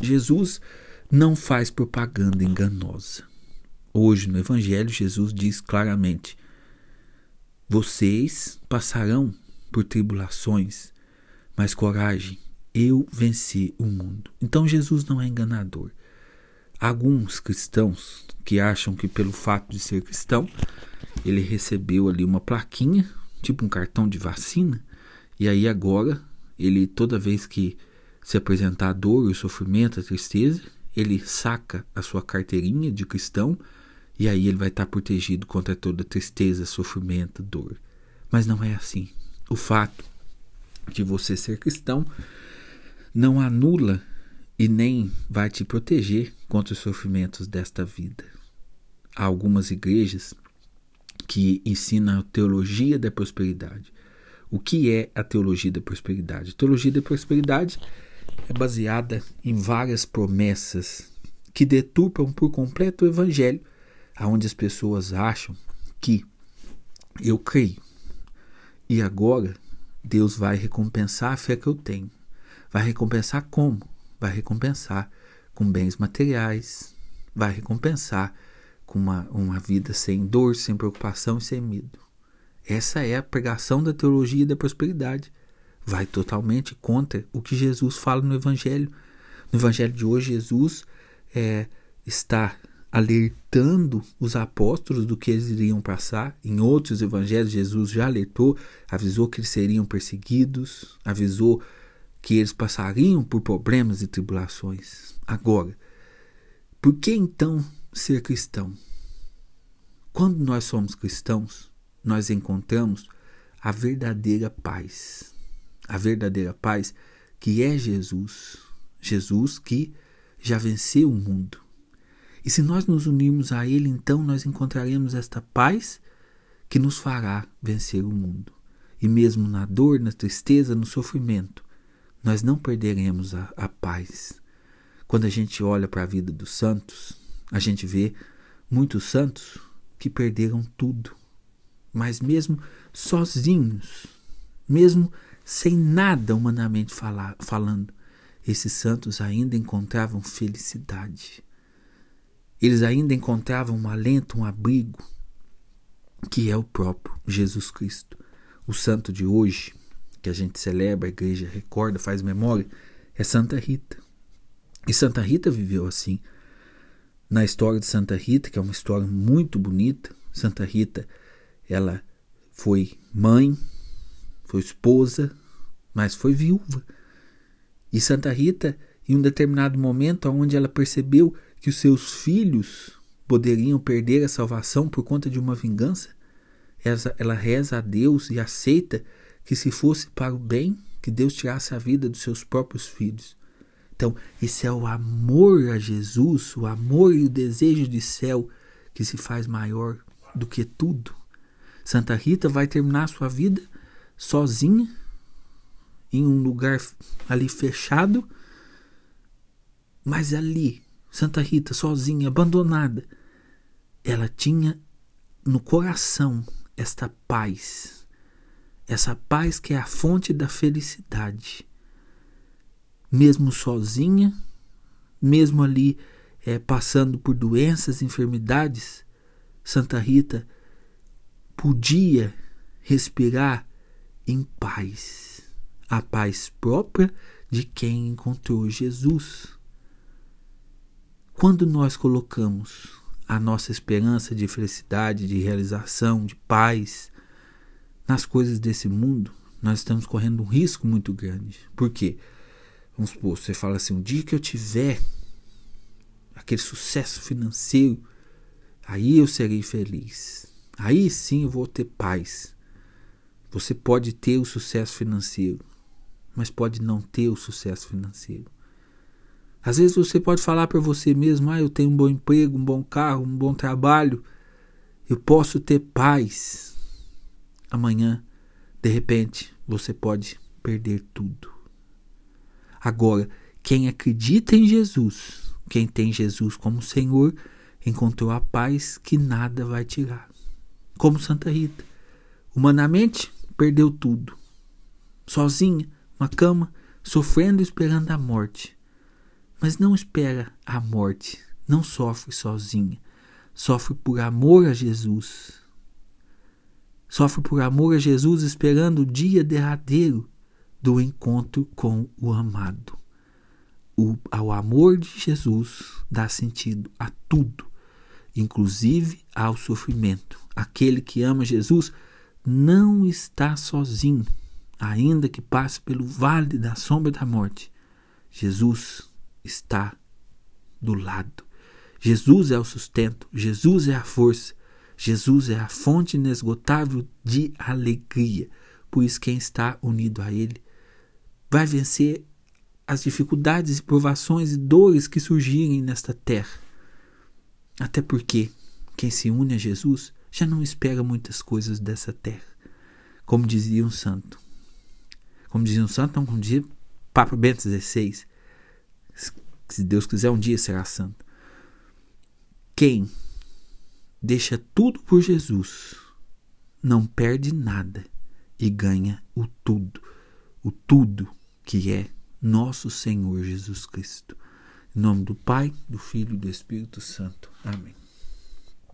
Jesus não faz propaganda enganosa. Hoje no Evangelho, Jesus diz claramente: Vocês passarão por tribulações, mas coragem, eu venci o mundo. Então Jesus não é enganador. Alguns cristãos que acham que pelo fato de ser cristão, ele recebeu ali uma plaquinha, tipo um cartão de vacina, e aí agora ele toda vez que se apresentar a dor, o sofrimento, a tristeza, ele saca a sua carteirinha de cristão e aí ele vai estar protegido contra toda tristeza, sofrimento, dor. Mas não é assim. O fato de você ser cristão não anula e nem vai te proteger contra os sofrimentos desta vida. Há algumas igrejas que ensinam a teologia da prosperidade. O que é a teologia da prosperidade? A teologia da prosperidade é baseada em várias promessas que deturpam por completo o evangelho, aonde as pessoas acham que eu creio e agora Deus vai recompensar a fé que eu tenho. Vai recompensar como? Vai recompensar com bens materiais, vai recompensar com uma, uma vida sem dor, sem preocupação e sem medo. Essa é a pregação da teologia da prosperidade. Vai totalmente contra o que Jesus fala no Evangelho. No Evangelho de hoje, Jesus é, está alertando os apóstolos do que eles iriam passar. Em outros evangelhos, Jesus já alertou, avisou que eles seriam perseguidos, avisou que eles passariam por problemas e tribulações. Agora, por que então ser cristão? Quando nós somos cristãos, nós encontramos a verdadeira paz. A verdadeira paz que é Jesus. Jesus que já venceu o mundo. E se nós nos unirmos a Ele, então nós encontraremos esta paz que nos fará vencer o mundo. E mesmo na dor, na tristeza, no sofrimento, nós não perderemos a, a paz. Quando a gente olha para a vida dos santos, a gente vê muitos santos que perderam tudo, mas mesmo sozinhos, mesmo sem nada humanamente falar, falando, esses santos ainda encontravam felicidade. Eles ainda encontravam um alento, um abrigo, que é o próprio Jesus Cristo. O santo de hoje, que a gente celebra, a igreja recorda, faz memória, é Santa Rita. E Santa Rita viveu assim. Na história de Santa Rita, que é uma história muito bonita, Santa Rita, ela foi mãe, foi esposa, mas foi viúva. E Santa Rita, em um determinado momento, onde ela percebeu que os seus filhos poderiam perder a salvação por conta de uma vingança, ela reza a Deus e aceita que se fosse para o bem, que Deus tirasse a vida dos seus próprios filhos. Então, esse é o amor a Jesus, o amor e o desejo de céu que se faz maior do que tudo. Santa Rita vai terminar sua vida sozinha, em um lugar ali fechado, mas ali, Santa Rita, sozinha, abandonada, ela tinha no coração esta paz essa paz que é a fonte da felicidade. Mesmo sozinha, mesmo ali é, passando por doenças, enfermidades, Santa Rita podia respirar em paz, a paz própria de quem encontrou Jesus. Quando nós colocamos a nossa esperança de felicidade, de realização, de paz, nas coisas desse mundo, nós estamos correndo um risco muito grande. Por quê? Vamos supor, você fala assim: um dia que eu tiver aquele sucesso financeiro, aí eu serei feliz. Aí sim eu vou ter paz. Você pode ter o sucesso financeiro, mas pode não ter o sucesso financeiro. Às vezes você pode falar para você mesmo: ah, eu tenho um bom emprego, um bom carro, um bom trabalho, eu posso ter paz amanhã, de repente, você pode perder tudo. Agora, quem acredita em Jesus, quem tem Jesus como Senhor, encontrou a paz que nada vai tirar. Como Santa Rita. Humanamente, perdeu tudo. Sozinha, uma cama, sofrendo e esperando a morte. mas não espera a morte, não sofre sozinha, sofre por amor a Jesus. Sofre por amor a Jesus, esperando o dia derradeiro do encontro com o amado. O, ao amor de Jesus dá sentido a tudo, inclusive ao sofrimento. Aquele que ama Jesus não está sozinho, ainda que passe pelo vale da sombra da morte. Jesus está do lado. Jesus é o sustento, Jesus é a força, Jesus é a fonte inesgotável de alegria. Por isso, quem está unido a Ele vai vencer as dificuldades provações e dores que surgirem nesta terra. Até porque quem se une a Jesus já não espera muitas coisas dessa terra. Como dizia um santo. Como dizia um santo, não como dizia Papa Bento XVI. Se Deus quiser, um dia será santo. Quem deixa tudo por Jesus não perde nada e ganha o tudo. O tudo que é nosso Senhor Jesus Cristo. Em nome do Pai, do Filho e do Espírito Santo. Amém.